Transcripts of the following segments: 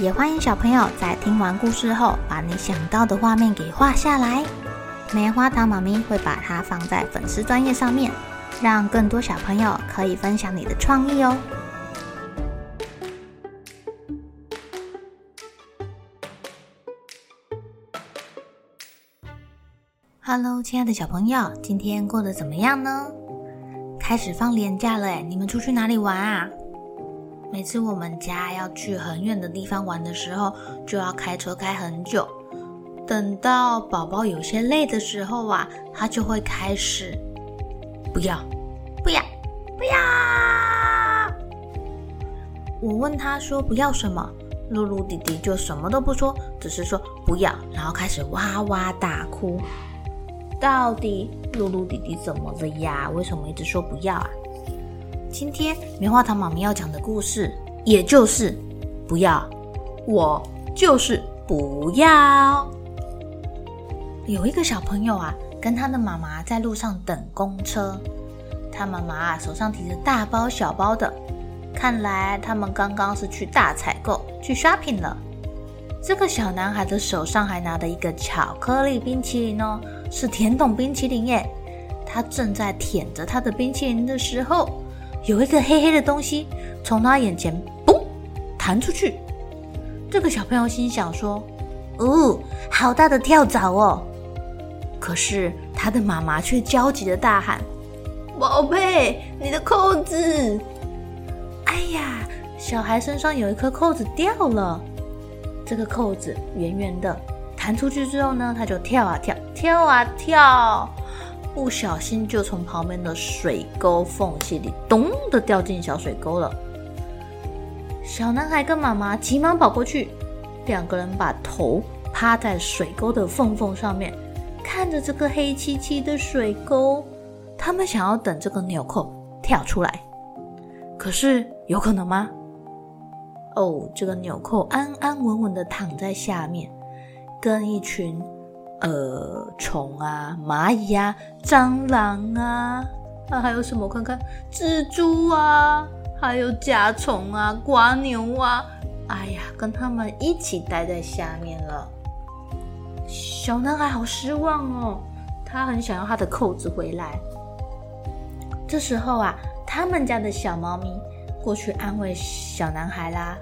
也欢迎小朋友在听完故事后，把你想到的画面给画下来。棉花糖妈咪会把它放在粉丝专页上面，让更多小朋友可以分享你的创意哦。Hello，亲爱的小朋友，今天过得怎么样呢？开始放年假了诶，你们出去哪里玩啊？每次我们家要去很远的地方玩的时候，就要开车开很久。等到宝宝有些累的时候啊，他就会开始不要，不要，不要。我问他说不要什么，露露弟弟就什么都不说，只是说不要，然后开始哇哇大哭。到底露露弟弟怎么了呀？为什么一直说不要啊？今天棉花糖妈咪要讲的故事，也就是不要，我就是不要。有一个小朋友啊，跟他的妈妈在路上等公车，他妈妈啊手上提着大包小包的，看来他们刚刚是去大采购，去 shopping 了。这个小男孩的手上还拿着一个巧克力冰淇淋哦，是甜筒冰淇淋耶。他正在舔着他的冰淇淋的时候，有一个黑黑的东西从他眼前嘣弹出去，这个小朋友心想说：“哦，好大的跳蚤哦！”可是他的妈妈却焦急的大喊：“宝贝，你的扣子！”哎呀，小孩身上有一颗扣子掉了，这个扣子圆圆的，弹出去之后呢，他就跳啊跳，跳啊跳。不小心就从旁边的水沟缝隙里咚的掉进小水沟了。小男孩跟妈妈急忙跑过去，两个人把头趴在水沟的缝缝上面，看着这个黑漆漆的水沟。他们想要等这个纽扣跳出来，可是有可能吗？哦，这个纽扣安安稳稳的躺在下面，跟一群。呃，虫啊，蚂蚁啊，蟑螂啊，啊，还有什么？看看，蜘蛛啊，还有甲虫啊，蜗牛啊，哎呀，跟他们一起待在下面了。小男孩好失望哦，他很想要他的扣子回来。这时候啊，他们家的小猫咪过去安慰小男孩啦，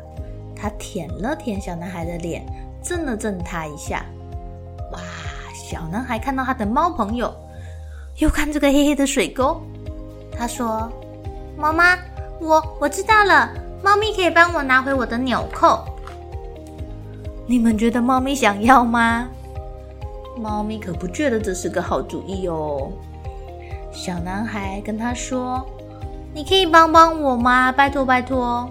他舔了舔小男孩的脸，震了震他一下。小男孩看到他的猫朋友，又看这个黑黑的水沟，他说：“妈妈，我我知道了，猫咪可以帮我拿回我的纽扣。你们觉得猫咪想要吗？猫咪可不觉得这是个好主意哦。”小男孩跟他说：“你可以帮帮我吗？拜托拜托。”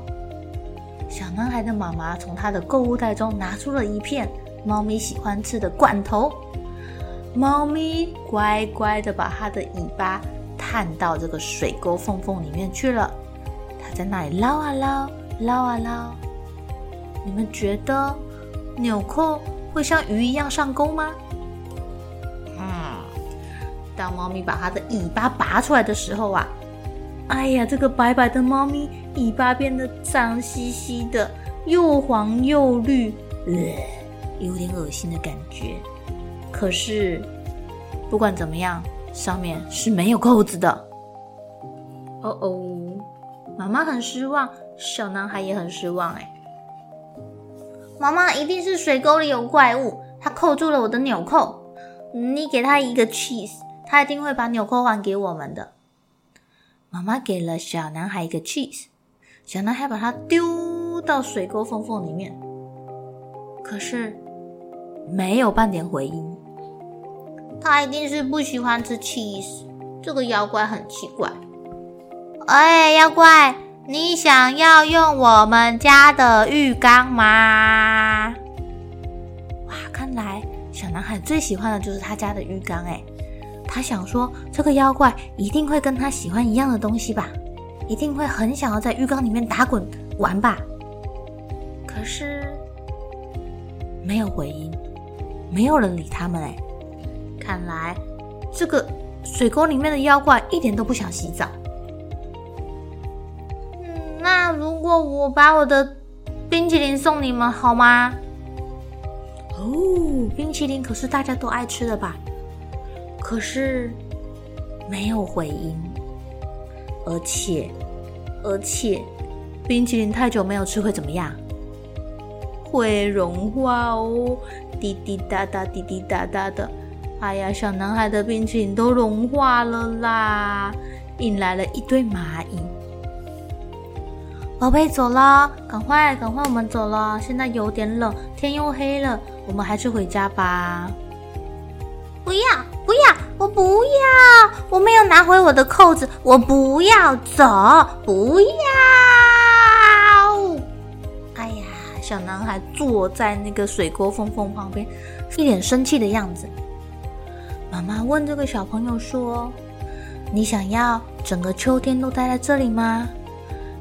小男孩的妈妈从他的购物袋中拿出了一片。猫咪喜欢吃的罐头，猫咪乖乖的把它的尾巴探到这个水沟缝缝里面去了。它在那里捞啊捞，捞啊捞。你们觉得纽扣会像鱼一样上钩吗？嗯，当猫咪把它的尾巴拔出来的时候啊，哎呀，这个白白的猫咪尾巴变得脏兮兮的，又黄又绿。呃有点恶心的感觉，可是不管怎么样，上面是没有扣子的。哦哦，妈妈很失望，小男孩也很失望。哎，妈妈一定是水沟里有怪物，它扣住了我的纽扣。你给他一个 cheese，他一定会把纽扣还给我们的。妈妈给了小男孩一个 cheese，小男孩把它丢到水沟缝缝里面，可是。没有半点回音，他一定是不喜欢吃 cheese。这个妖怪很奇怪。哎，妖怪，你想要用我们家的浴缸吗？”哇，看来小男孩最喜欢的就是他家的浴缸哎。他想说，这个妖怪一定会跟他喜欢一样的东西吧，一定会很想要在浴缸里面打滚玩吧。可是没有回音，没有人理他们哎。看来这个水沟里面的妖怪一点都不想洗澡。那如果我把我的冰淇淋送你们好吗？哦，冰淇淋可是大家都爱吃的吧？可是没有回音，而且而且，冰淇淋太久没有吃会怎么样？会融化哦，滴滴答答，滴滴答答的。哎呀，小男孩的冰淇淋都融化了啦，引来了一堆蚂蚁。宝贝，走了，赶快赶快，我们走了。现在有点冷，天又黑了，我们还是回家吧。不要不要，我不要！我没有拿回我的扣子，我不要走，不要！哎呀，小男孩坐在那个水沟缝缝旁边，一脸生气的样子。妈妈问这个小朋友说：“你想要整个秋天都待在这里吗？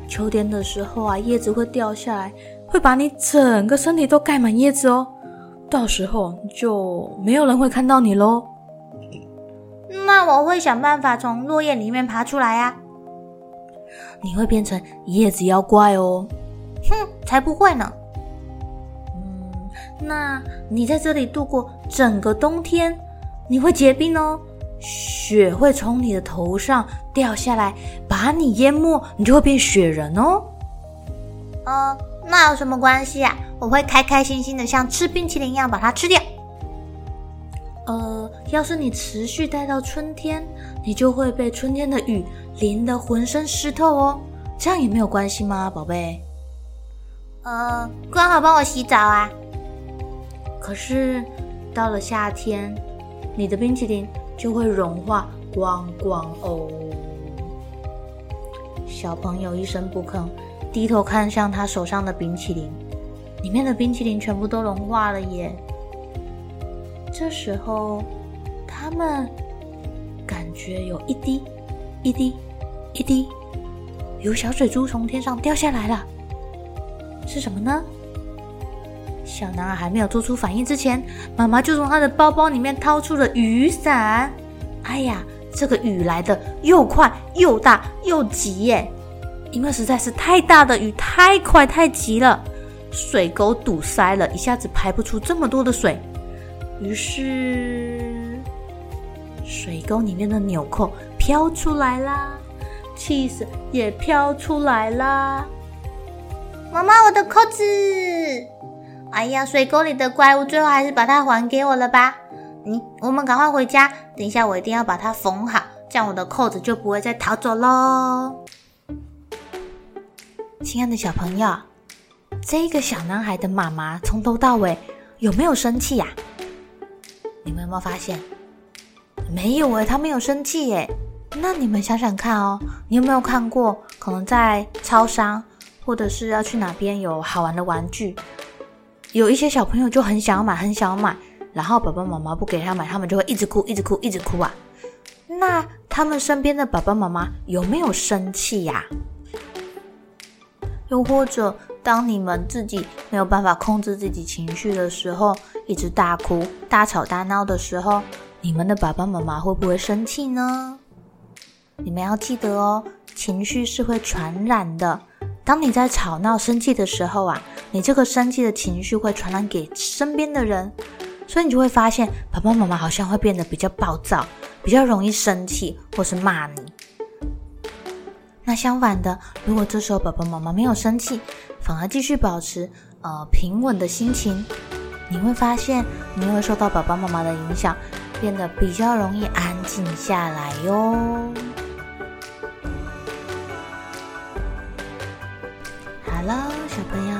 秋天的时候啊，叶子会掉下来，会把你整个身体都盖满叶子哦。”到时候就没有人会看到你喽。那我会想办法从落叶里面爬出来呀。你会变成叶子妖怪哦。哼，才不会呢。嗯，那你在这里度过整个冬天，你会结冰哦。雪会从你的头上掉下来，把你淹没，你就会变雪人哦。呃，那有什么关系啊？我会开开心心的，像吃冰淇淋一样把它吃掉。呃，要是你持续待到春天，你就会被春天的雨淋得浑身湿透哦。这样也没有关系吗，宝贝？呃，刚好帮我洗澡啊。可是到了夏天，你的冰淇淋就会融化光光哦。小朋友一声不吭，低头看向他手上的冰淇淋。里面的冰淇淋全部都融化了耶！这时候，他们感觉有一滴、一滴、一滴，有小水珠从天上掉下来了。是什么呢？小男孩还没有做出反应之前，妈妈就从他的包包里面掏出了雨伞。哎呀，这个雨来得又快又大又急耶！因为实在是太大的雨，太快太急了。水沟堵塞了，一下子排不出这么多的水，于是水沟里面的纽扣飘出来啦，气死也飘出来啦。妈妈，我的扣子！哎呀，水沟里的怪物最后还是把它还给我了吧？你，我们赶快回家，等一下我一定要把它缝好，这样我的扣子就不会再逃走喽。亲爱的小朋友。这个小男孩的妈妈从头到尾有没有生气呀？你们有没有发现？没有诶，他没有生气诶。那你们想想看哦，你有没有看过？可能在超商，或者是要去哪边有好玩的玩具，有一些小朋友就很想要买，很想要买，然后爸爸妈妈不给他买，他们就会一直哭，一直哭，一直哭啊。那他们身边的爸爸妈妈有没有生气呀？又或者，当你们自己没有办法控制自己情绪的时候，一直大哭、大吵大闹的时候，你们的爸爸妈妈会不会生气呢？你们要记得哦，情绪是会传染的。当你在吵闹、生气的时候啊，你这个生气的情绪会传染给身边的人，所以你就会发现，爸爸妈妈好像会变得比较暴躁，比较容易生气，或是骂你。那相反的，如果这时候爸爸妈妈没有生气，反而继续保持呃平稳的心情，你会发现你会受到爸爸妈妈的影响，变得比较容易安静下来哟。好了，小朋友